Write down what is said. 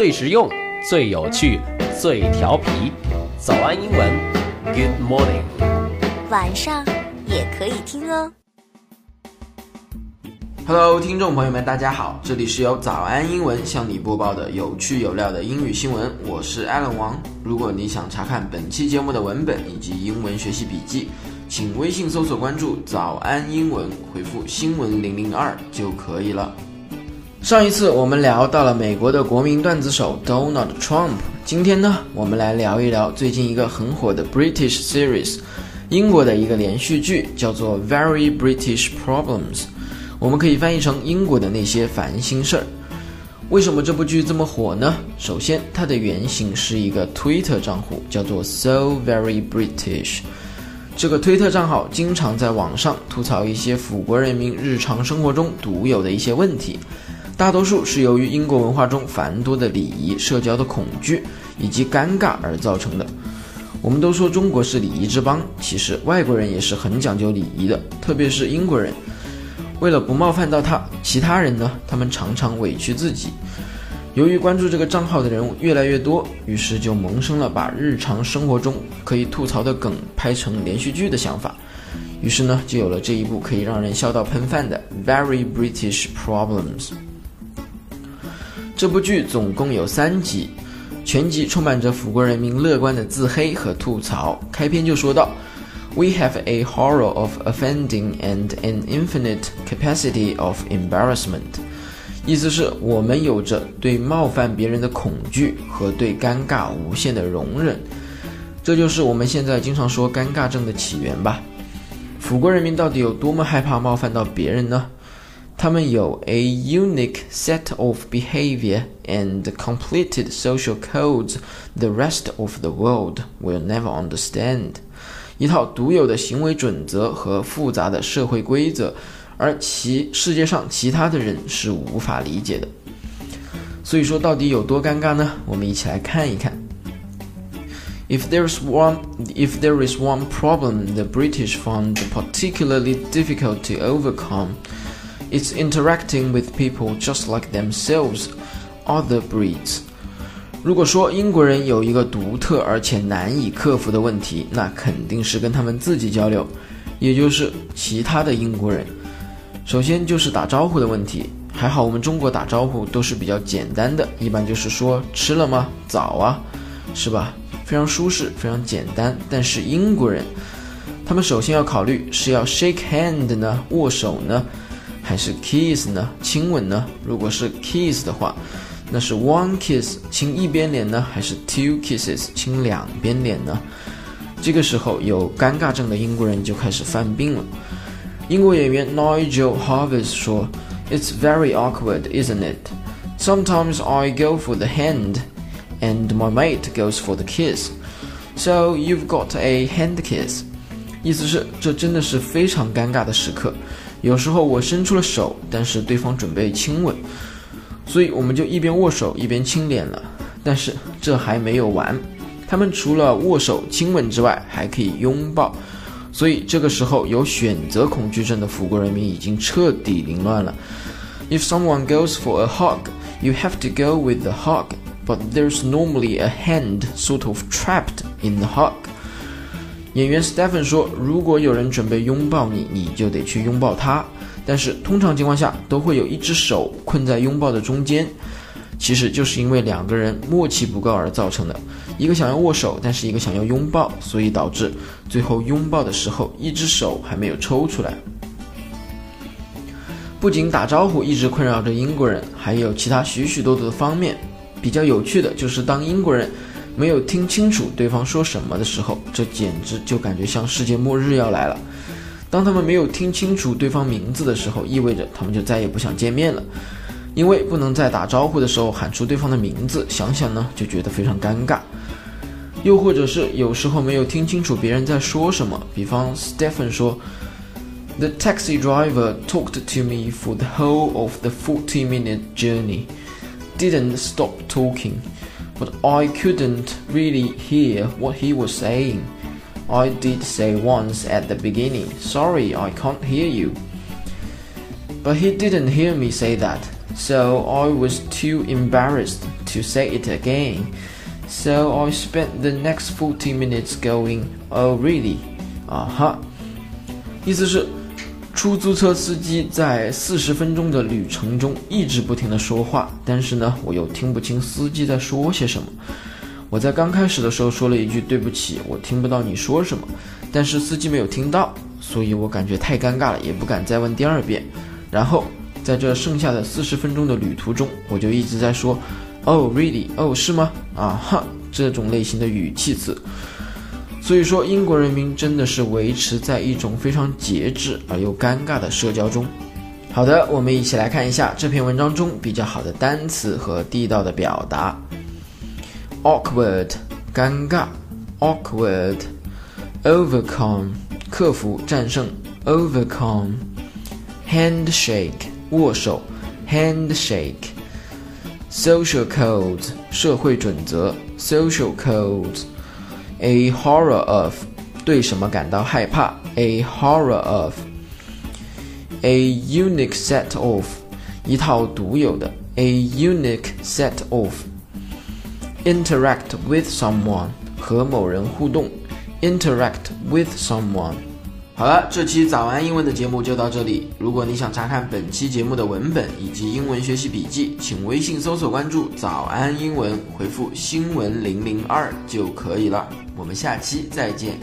最实用、最有趣、最调皮。早安英文，Good morning。晚上也可以听哦。Hello，听众朋友们，大家好，这里是由早安英文向你播报的有趣有料的英语新闻，我是 Alan 王。如果你想查看本期节目的文本以及英文学习笔记，请微信搜索关注“早安英文”，回复“新闻零零二”就可以了。上一次我们聊到了美国的国民段子手 Donald Trump，今天呢，我们来聊一聊最近一个很火的 British series，英国的一个连续剧，叫做 Very British Problems。我们可以翻译成英国的那些烦心事儿。为什么这部剧这么火呢？首先，它的原型是一个 Twitter 账户，叫做 So Very British。这个推特账号经常在网上吐槽一些辅国人民日常生活中独有的一些问题，大多数是由于英国文化中繁多的礼仪、社交的恐惧以及尴尬而造成的。我们都说中国是礼仪之邦，其实外国人也是很讲究礼仪的，特别是英国人。为了不冒犯到他，其他人呢，他们常常委屈自己。由于关注这个账号的人物越来越多，于是就萌生了把日常生活中可以吐槽的梗拍成连续剧的想法。于是呢，就有了这一部可以让人笑到喷饭的《Very British Problems》。这部剧总共有三集，全集充满着辅国人民乐观的自黑和吐槽。开篇就说到。We have a horror of offending and an infinite capacity of embarrassment。意思是我们有着对冒犯别人的恐惧和对尴尬无限的容忍，这就是我们现在经常说尴尬症的起源吧。辅国人民到底有多么害怕冒犯到别人呢？他们有 a unique set of behavior and completed social codes the rest of the world will never understand。一套独有的行为准则和复杂的社会规则，而其世界上其他的人是无法理解的。所以说，到底有多尴尬呢？我们一起来看一看。If there's one, if there is one problem the British found particularly difficult to overcome, It's interacting with people just like themselves, other breeds. 如果说英国人有一个独特而且难以克服的问题，那肯定是跟他们自己交流，也就是其他的英国人。首先就是打招呼的问题，还好我们中国打招呼都是比较简单的，一般就是说吃了吗？早啊，是吧？非常舒适，非常简单。但是英国人，他们首先要考虑是要 shake hand 呢，握手呢，还是 kiss 呢，亲吻呢？如果是 kiss 的话。那是 one kiss 亲一边脸呢，还是 two kisses 亲两边脸呢？这个时候有尴尬症的英国人就开始犯病了。英国演员 Nigel Harvis 说：“It's very awkward, isn't it? Sometimes I go for the hand, and my mate goes for the kiss. So you've got a hand kiss.” 意思是这真的是非常尴尬的时刻。 有时候我伸出了手，但是对方准备亲吻。所以我们就一边握手一边亲脸了，但是这还没有完，他们除了握手亲吻之外，还可以拥抱。所以这个时候有选择恐惧症的辅国人民已经彻底凌乱了。If someone goes for a hug, you have to go with the hug, but there's normally a hand sort of trapped in the hug. 演员 Stephen 说，如果有人准备拥抱你，你就得去拥抱他。但是通常情况下都会有一只手困在拥抱的中间，其实就是因为两个人默契不够而造成的。一个想要握手，但是一个想要拥抱，所以导致最后拥抱的时候一只手还没有抽出来。不仅打招呼一直困扰着英国人，还有其他许许多多的方面。比较有趣的就是当英国人没有听清楚对方说什么的时候，这简直就感觉像世界末日要来了。当他们没有听清楚对方名字的时候，意味着他们就再也不想见面了，因为不能在打招呼的时候喊出对方的名字，想想呢就觉得非常尴尬。又或者是有时候没有听清楚别人在说什么，比方 Stephen 说：“The taxi driver talked to me for the whole of the forty-minute journey, didn't stop talking, but I couldn't really hear what he was saying.” I did say once at the beginning, sorry, I can't hear you. But he didn't hear me say that. so I was too embarrassed to say it again. So I spent the next 40 minutes going, Oh, really? 啊哈，意思是 出租车司机在四十分钟的旅程中一直不停的说话，但是呢，我又听不清司机在说些什么。我在刚开始的时候说了一句对不起，我听不到你说什么，但是司机没有听到，所以我感觉太尴尬了，也不敢再问第二遍。然后在这剩下的四十分钟的旅途中，我就一直在说，Oh really？哦是吗？啊哈，这种类型的语气词。所以说，英国人民真的是维持在一种非常节制而又尴尬的社交中。好的，我们一起来看一下这篇文章中比较好的单词和地道的表达。awkward 尴尬，awkward overcome 克服战胜，overcome handshake 握手，handshake social codes 社会准则，social codes a horror of 对什么感到害怕，a horror of a unique set of 一套独有的，a unique set of interact with someone 和某人互动，interact with someone。 好了，这期早安英文的节目就到这里。如果你想查看本期节目的文本以及英文学习笔记，请微信搜索关注“早安英文”，回复“新闻零零二”就可以了。我们下期再见。